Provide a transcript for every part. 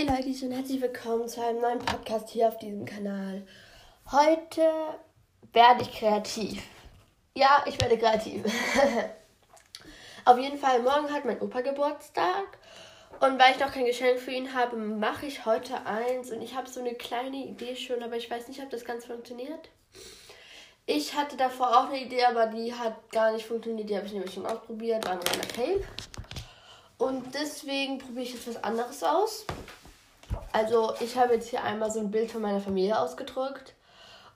Hey Leute und herzlich willkommen zu einem neuen Podcast hier auf diesem Kanal. Heute werde ich kreativ. Ja, ich werde kreativ. auf jeden Fall, morgen hat mein Opa Geburtstag. Und weil ich noch kein Geschenk für ihn habe, mache ich heute eins. Und ich habe so eine kleine Idee schon, aber ich weiß nicht, ob das ganz funktioniert. Ich hatte davor auch eine Idee, aber die hat gar nicht funktioniert. Die habe ich nämlich schon ausprobiert. War ein reiner Fail. Und deswegen probiere ich jetzt was anderes aus. Also ich habe jetzt hier einmal so ein Bild von meiner Familie ausgedruckt.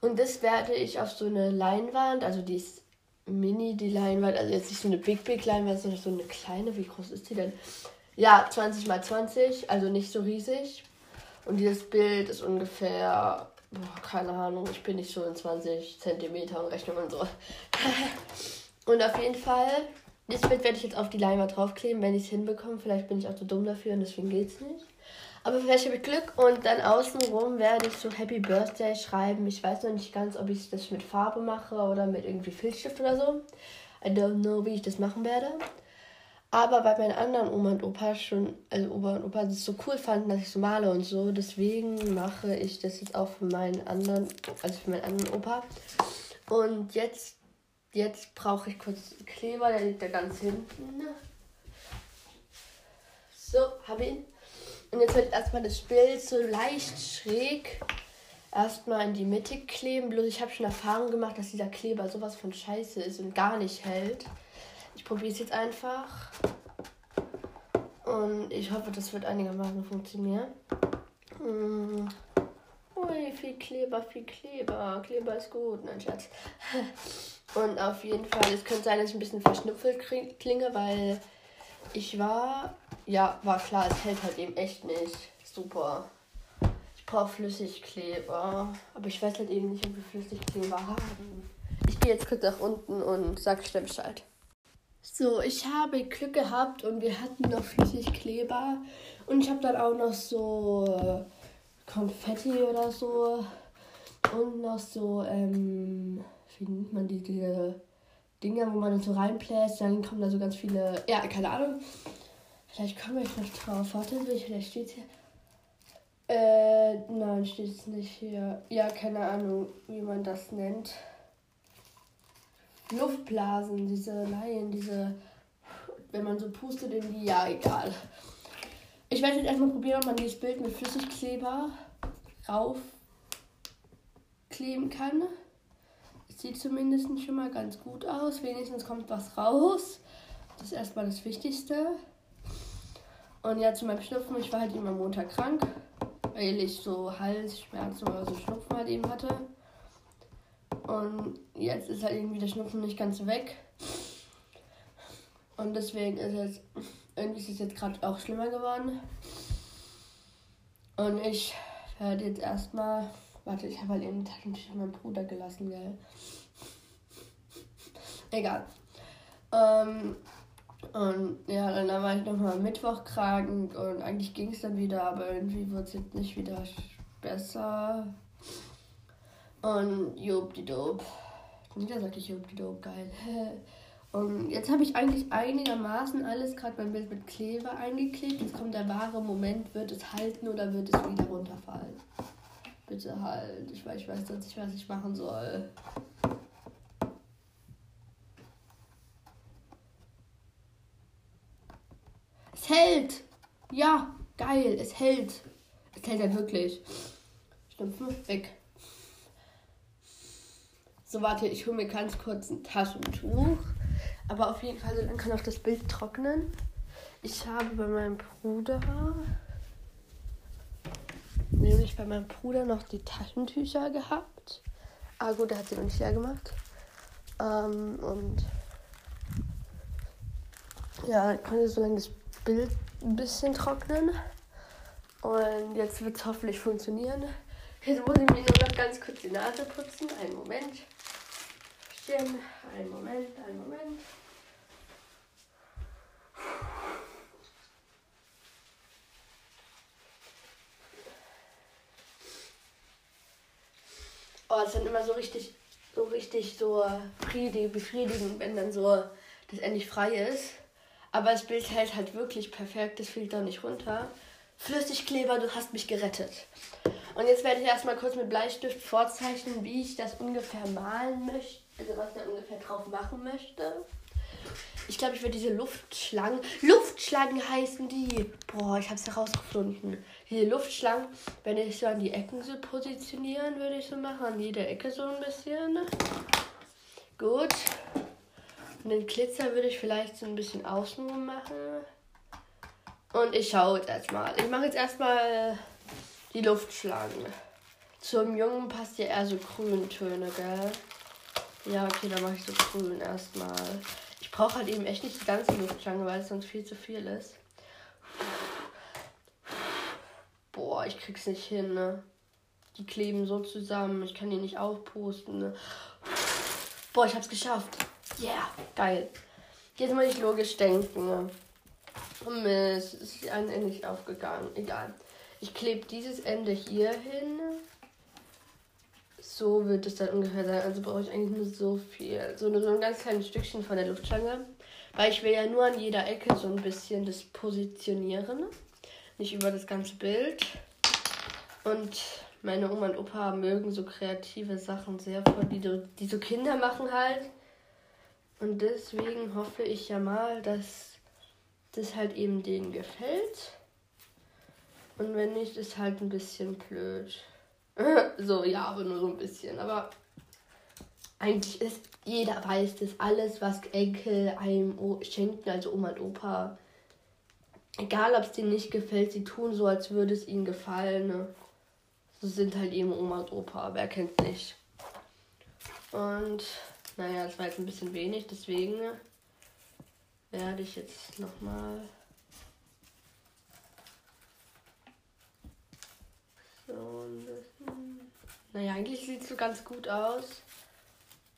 Und das werde ich auf so eine Leinwand, also die ist mini, die Leinwand, also jetzt nicht so eine Big Big Leinwand, sondern so eine kleine, wie groß ist die denn? Ja, 20 mal 20, also nicht so riesig. Und dieses Bild ist ungefähr, boah, keine Ahnung, ich bin nicht so in 20 Zentimeter und Rechnung und so. und auf jeden Fall, das Bild werde ich jetzt auf die Leinwand draufkleben, wenn ich es hinbekomme. Vielleicht bin ich auch zu dumm dafür und deswegen geht es nicht. Aber vielleicht habe ich Glück und dann außenrum werde ich so Happy Birthday schreiben. Ich weiß noch nicht ganz, ob ich das mit Farbe mache oder mit irgendwie Filzstift oder so. I don't know, wie ich das machen werde. Aber weil meine anderen Oma und Opa schon, also Oma und Opa das so cool fanden, dass ich so male und so, deswegen mache ich das jetzt auch für meinen anderen, also für meinen anderen Opa. Und jetzt, jetzt brauche ich kurz Kleber, der liegt da ganz hinten. So, habe ihn. Und jetzt wird erstmal das Bild so leicht schräg erstmal in die Mitte kleben. Bloß ich habe schon Erfahrung gemacht, dass dieser Kleber sowas von scheiße ist und gar nicht hält. Ich probiere es jetzt einfach. Und ich hoffe, das wird einigermaßen funktionieren. Hm. Ui, viel Kleber, viel Kleber. Kleber ist gut, nein, Schatz. Und auf jeden Fall, es könnte sein, dass ich ein bisschen verschnupfelt klinge, weil ich war ja, war klar, es hält halt eben echt nicht. Super. Ich brauche Flüssigkleber. Aber ich weiß halt eben nicht, ob wir Flüssigkleber haben. Ich gehe jetzt kurz nach unten und sag schnell Bescheid. So, ich habe Glück gehabt und wir hatten noch Flüssigkleber. Und ich habe dann auch noch so äh, Konfetti oder so. Und noch so, ähm, wie nennt man die, diese Dinger, wo man so reinbläst. Dann kommen da so ganz viele, ja, keine Ahnung. Vielleicht komme ich noch drauf. Warte, vielleicht steht hier. Äh, nein, steht es nicht hier. Ja, keine Ahnung, wie man das nennt. Luftblasen, diese Laien, diese. Wenn man so pustet in die. Ja, egal. Ich werde jetzt erstmal probieren, ob man dieses Bild mit Flüssigkleber raufkleben kann. Sieht zumindest schon mal ganz gut aus. Wenigstens kommt was raus. Das ist erstmal das Wichtigste. Und ja, zu meinem Schnupfen, ich war halt immer Montag krank, weil ich so Halsschmerzen oder so Schnupfen halt eben hatte. Und jetzt ist halt irgendwie der Schnupfen nicht ganz weg. Und deswegen ist es, irgendwie ist es jetzt gerade auch schlimmer geworden. Und ich werde jetzt erstmal, warte, ich habe halt eben Taschentücher meinem Bruder gelassen, gell. Egal. Ähm, und ja, dann war ich nochmal Mittwoch krank und eigentlich ging es dann wieder, aber irgendwie wird es jetzt nicht wieder besser. Und jobdidob. Wieder sagte ich jobdidob, geil. Und jetzt habe ich eigentlich einigermaßen alles gerade beim Bild mit Kleber eingeklebt. Jetzt kommt der wahre Moment, wird es halten oder wird es wieder runterfallen? Bitte halt. Ich weiß, ich weiß sonst nicht, was ich machen soll. Es hält. Ja, geil. Es hält. Es hält halt wirklich. Stümpfen weg. So, warte, ich hole mir ganz kurz ein Taschentuch. Aber auf jeden Fall, dann kann auch das Bild trocknen. Ich habe bei meinem Bruder, nämlich bei meinem Bruder noch die Taschentücher gehabt. Ah gut, der hat sie noch nicht leer gemacht. Ähm, und ja, dann konnte so lange das Bild ein bisschen trocknen. Und jetzt wird es hoffentlich funktionieren. Jetzt muss ich mir nur noch ganz kurz die Nase putzen. Einen Moment. Stimmt. Einen Moment, einen Moment. Oh, es dann immer so richtig, so richtig so befriedigend, wenn dann so das endlich frei ist. Aber das Bild hält halt wirklich perfekt, das fällt da nicht runter. Flüssigkleber, du hast mich gerettet. Und jetzt werde ich erstmal kurz mit Bleistift vorzeichnen, wie ich das ungefähr malen möchte, also was ich da ungefähr drauf machen möchte. Ich glaube, ich werde diese Luftschlangen. Luftschlangen heißen die. Boah, ich habe es herausgefunden. Diese Luftschlangen, wenn ich so an die Ecken so positionieren, würde ich so machen. An jeder Ecke so ein bisschen. Gut. Und den Glitzer würde ich vielleicht so ein bisschen außenrum machen. Und ich schaue jetzt erstmal. Ich mache jetzt erstmal die Luftschlangen. Zum Jungen passt ja eher so Grüntöne, gell? Ja, okay, dann mache ich so grün erstmal. Ich brauche halt eben echt nicht die ganze Luftschlange, weil es sonst viel zu viel ist. Boah, ich krieg's nicht hin, ne? Die kleben so zusammen. Ich kann die nicht aufpusten, ne? Boah, ich hab's geschafft. Yeah, geil. Jetzt muss ich logisch denken, ne? Mist, ist ein Ende nicht aufgegangen. Egal. Ich klebe dieses Ende hier hin. So wird es dann ungefähr sein. Also brauche ich eigentlich nur so viel. So, nur so ein ganz kleines Stückchen von der Luftschlange. Weil ich will ja nur an jeder Ecke so ein bisschen das positionieren. Nicht über das ganze Bild. Und meine Oma und Opa mögen so kreative Sachen sehr voll, die, die so Kinder machen halt. Und deswegen hoffe ich ja mal, dass das halt eben denen gefällt. Und wenn nicht, ist halt ein bisschen blöd. so, ja, aber nur so ein bisschen. Aber eigentlich ist jeder weiß das alles, was Enkel einem schenken, also Oma und Opa. Egal, ob es denen nicht gefällt, sie tun so, als würde es ihnen gefallen. Ne? So sind halt eben Oma und Opa. Wer kennt nicht? Und naja, das war jetzt ein bisschen wenig, deswegen werde ich jetzt nochmal so bisschen. Naja, eigentlich sieht es so ganz gut aus.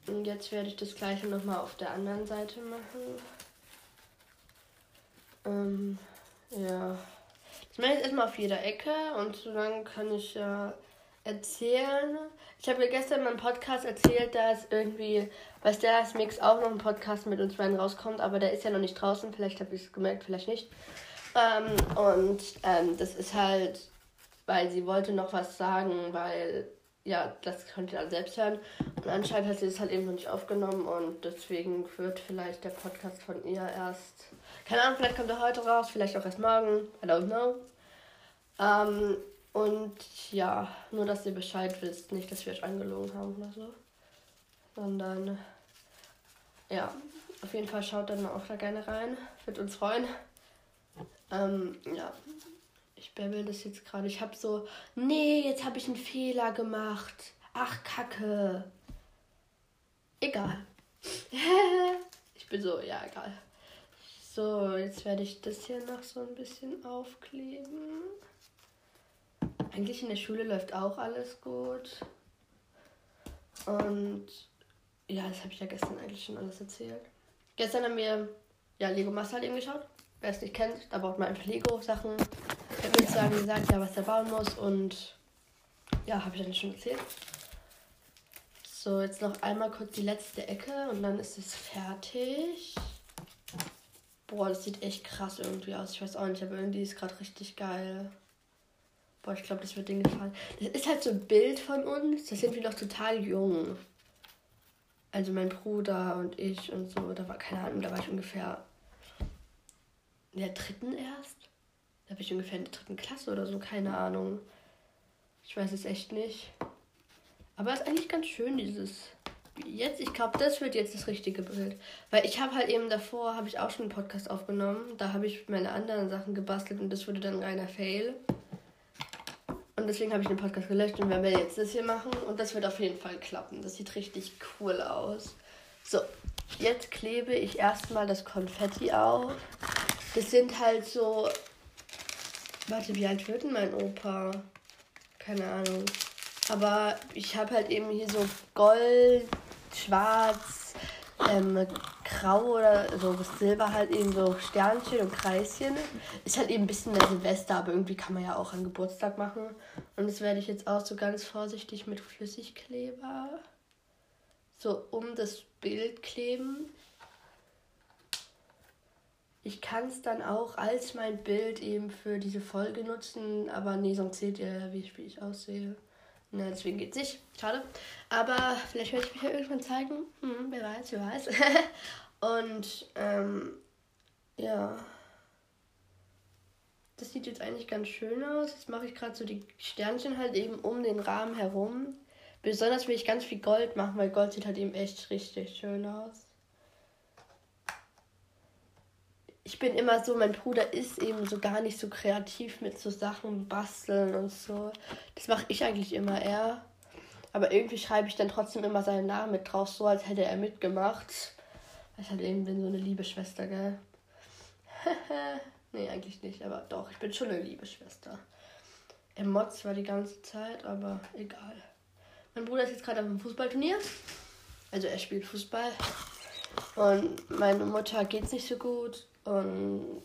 Und jetzt werde ich das gleiche nochmal auf der anderen Seite machen. Ähm, ja. Ich mache jetzt erstmal auf jeder Ecke und so lange kann ich ja erzählen. Ich habe ja gestern in meinem Podcast erzählt, dass irgendwie bei Stellas Mix auch noch ein Podcast mit uns beiden rauskommt, aber der ist ja noch nicht draußen. Vielleicht habe ich es gemerkt, vielleicht nicht. Ähm, und ähm, das ist halt, weil sie wollte noch was sagen, weil, ja, das könnt ihr dann selbst hören. Und anscheinend hat sie es halt eben noch nicht aufgenommen und deswegen wird vielleicht der Podcast von ihr erst, keine Ahnung, vielleicht kommt er heute raus, vielleicht auch erst morgen, I don't know. Ähm, und ja, nur dass ihr Bescheid wisst, nicht, dass wir euch angelogen haben oder so. Sondern ja, auf jeden Fall schaut dann auch da gerne rein. Wird uns freuen. Ähm, ja, ich babbel das jetzt gerade. Ich habe so, nee, jetzt habe ich einen Fehler gemacht. Ach, Kacke. Egal. ich bin so, ja, egal. So, jetzt werde ich das hier noch so ein bisschen aufkleben. Eigentlich in der Schule läuft auch alles gut. Und ja, das habe ich ja gestern eigentlich schon alles erzählt. Gestern haben wir ja Lego Master eben geschaut. Wer es nicht kennt, da braucht man einfach Lego-Sachen. Ich habe mir sagen gesagt, ja, was der bauen muss. Und ja, habe ich dann schon erzählt. So, jetzt noch einmal kurz die letzte Ecke und dann ist es fertig. Boah, das sieht echt krass irgendwie aus. Ich weiß auch nicht, aber irgendwie ist gerade richtig geil. Boah, ich glaube, das wird denen gefallen. Das ist halt so ein Bild von uns. Da sind wir noch total jung. Also mein Bruder und ich und so. Da war, keine Ahnung, da war ich ungefähr in der dritten erst. Da bin ich ungefähr in der dritten Klasse oder so, keine Ahnung. Ich weiß es echt nicht. Aber es ist eigentlich ganz schön, dieses. Jetzt, ich glaube, das wird jetzt das richtige Bild. Weil ich habe halt eben davor, habe ich auch schon einen Podcast aufgenommen. Da habe ich meine anderen Sachen gebastelt und das wurde dann ein reiner Fail. Und deswegen habe ich den Podcast gelöscht und werden wir jetzt das hier machen. Und das wird auf jeden Fall klappen. Das sieht richtig cool aus. So, jetzt klebe ich erstmal das Konfetti auf. Das sind halt so. Warte, wie alt wird denn mein Opa? Keine Ahnung. Aber ich habe halt eben hier so Gold, Schwarz, ähm, grau oder so Silber halt eben so Sternchen und Kreischen. Ist halt eben ein bisschen der Silvester, aber irgendwie kann man ja auch an Geburtstag machen. Und das werde ich jetzt auch so ganz vorsichtig mit Flüssigkleber so um das Bild kleben. ich kann es dann auch als mein Bild eben für diese Folge nutzen, aber nee, sonst seht ihr, wie ich, wie ich aussehe. Na, deswegen geht's nicht. Schade. Aber vielleicht werde ich mich ja irgendwann zeigen. Hm, wer weiß, wer weiß. Und ähm, ja. Das sieht jetzt eigentlich ganz schön aus. Jetzt mache ich gerade so die Sternchen halt eben um den Rahmen herum. Besonders will ich ganz viel Gold machen, weil Gold sieht halt eben echt richtig schön aus. ich bin immer so, mein Bruder ist eben so gar nicht so kreativ mit so Sachen basteln und so. Das mache ich eigentlich immer eher. Aber irgendwie schreibe ich dann trotzdem immer seinen Namen mit drauf, so als hätte er mitgemacht. Ich halt eben bin so eine liebe Schwester, gell? nee, eigentlich nicht, aber doch, ich bin schon eine liebe Schwester. Er motzt zwar die ganze Zeit, aber egal. Mein Bruder ist jetzt gerade auf einem Fußballturnier. Also er spielt Fußball. Und meine Mutter geht's nicht so gut. Und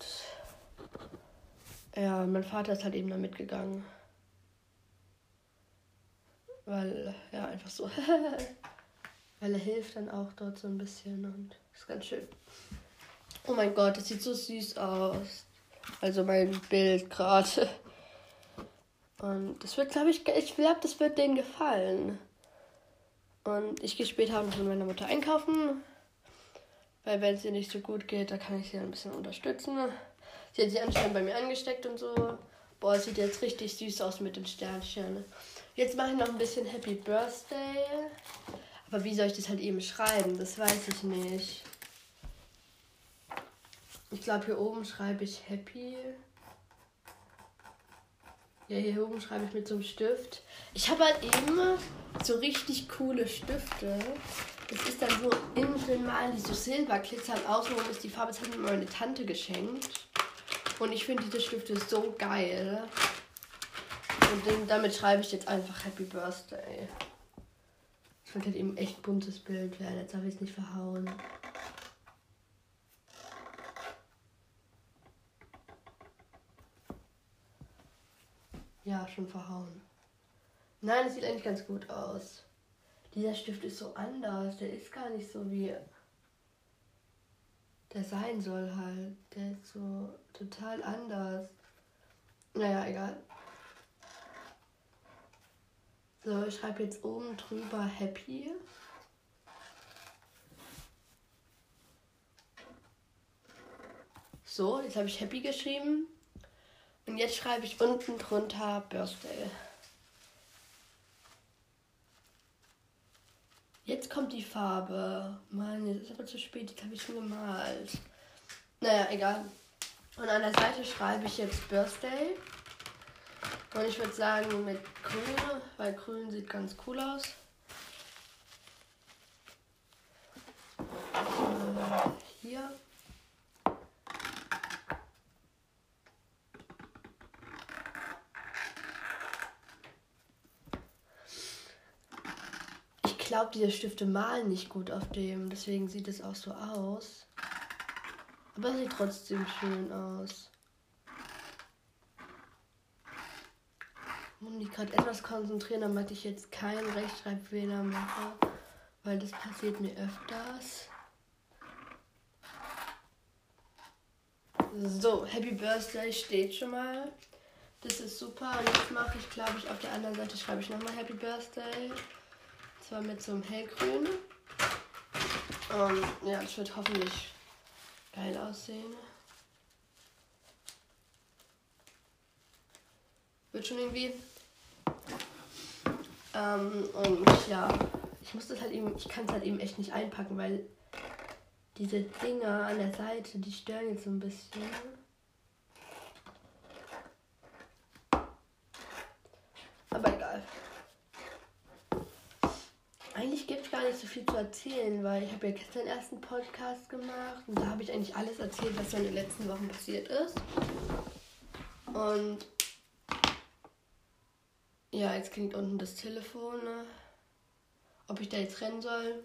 ja, mein Vater ist halt eben da mitgegangen. Weil, ja, einfach so. Weil er hilft dann auch dort so ein bisschen und ist ganz schön. Oh mein Gott, das sieht so süß aus. Also mein Bild gerade. Und das wird, glaube ich, ich glaube, das wird denen gefallen. Und ich gehe später Abend mit meiner Mutter einkaufen. Weil wenn es ihr nicht so gut geht, da kann ich sie ein bisschen unterstützen. Sie hat sich anscheinend bei mir angesteckt und so. Boah, sieht jetzt richtig süß aus mit den Sternchen. Jetzt mache ich noch ein bisschen Happy Birthday. Aber wie soll ich das halt eben schreiben? Das weiß ich nicht. Ich glaube, hier oben schreibe ich Happy. Ja, hier oben schreibe ich mit so einem Stift. Ich habe halt eben so richtig coole Stifte. Das ist dann so innen drin malen die so Silberglitzer und außenrum ist die Farbe. Das hat mir meine Tante geschenkt. Und ich finde diese Stifte so geil. Und damit schreibe ich jetzt einfach Happy Birthday. Das wird halt eben echt buntes Bild werden. Jetzt habe ich es nicht verhauen. Ja, schon verhauen. Nein, es sieht eigentlich ganz gut aus. Dieser Stift ist so anders. Der ist gar nicht so wie der sein soll halt. Der ist so total anders. Naja, egal. So, ich schreibe jetzt oben drüber Happy. So, jetzt habe ich Happy geschrieben. Und jetzt schreibe ich unten drunter Birthday. Jetzt kommt die Farbe. Mann, jetzt ist aber zu spät. Jetzt habe ich schon gemalt. Naja, egal. Und an der Seite schreibe ich jetzt Birthday. Und ich würde sagen mit grün, weil grün sieht ganz cool aus. Äh, hier. glaube, diese Stifte malen nicht gut auf dem. Deswegen sieht es auch so aus. Aber sieht trotzdem schön aus. Muss mich gerade etwas konzentrieren, damit ich jetzt keinen Rechtschreibfehler mache. Weil das passiert mir öfters. So, Happy Birthday steht schon mal. Das ist super. Und jetzt mache ich, glaube ich, auf der anderen Seite schreibe ich nochmal Happy Birthday zwar mit so einem hellgrün. Ähm, ja, das wird hoffentlich geil aussehen. Wird schon irgendwie. Ähm, und ja, ich muss das halt eben, ich kann es halt eben echt nicht einpacken, weil diese Dinger an der Seite, die stören jetzt so ein bisschen. eigentlich gibt es gar nicht so viel zu erzählen, weil ich habe ja gestern erst einen Podcast gemacht und da habe ich eigentlich alles erzählt, was in den letzten Wochen passiert ist. Und ja, jetzt klingt unten das Telefon. Ne? Ob ich da jetzt rennen soll?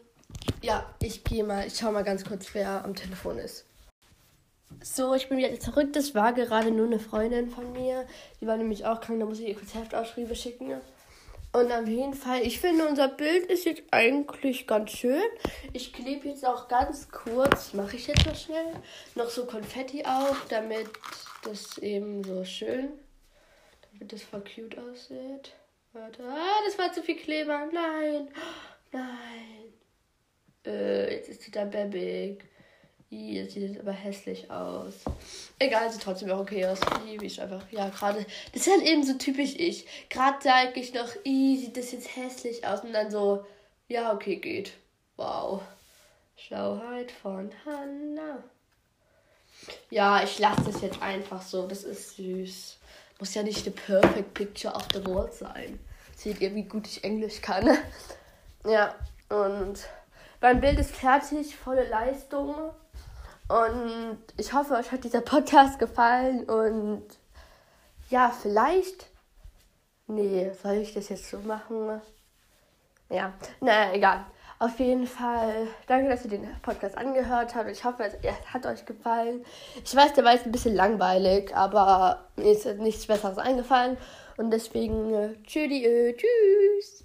Ja, ich gehe mal, ich schau mal ganz kurz, wer am Telefon ist. So, ich bin wieder zurück. Das war gerade nur eine Freundin von mir. Die war nämlich auch krank, da muss ich ihr kurz Heftausschriebe schicken. Und auf jeden Fall, ich finde, unser Bild ist jetzt eigentlich ganz schön. Ich klebe jetzt auch ganz kurz, mache ich jetzt mal schnell, noch so Konfetti auf, damit das eben so schön, das voll cute aussieht. Warte, ah, das war zu viel Kleber. Nein, nein. Äh, jetzt ist die da bäbig. Jetzt sieht es aber hässlich aus. Egal, sieht trotzdem auch okay aus. Liebe ich einfach. Ja, gerade. Das ist halt eben so typisch ich. Gerade sage ich noch, sieht das jetzt hässlich aus. Und dann so, ja, okay, geht. Wow. Schauheit von Hannah. Ja, ich lasse das jetzt einfach so. Das ist süß. Muss ja nicht eine perfect picture of the world sein. Seht ihr, wie gut ich Englisch kann. ja, und mein Bild ist fertig, volle Leistung. Und ich hoffe, euch hat dieser Podcast gefallen. Und ja, vielleicht. Nee, soll ich das jetzt so machen? Ja, naja, egal. Auf jeden Fall, danke, dass ihr den Podcast angehört habt. Ich hoffe, es hat euch gefallen. Ich weiß, der war jetzt ein bisschen langweilig, aber mir ist nichts Besseres eingefallen. Und deswegen, äh, tschüss.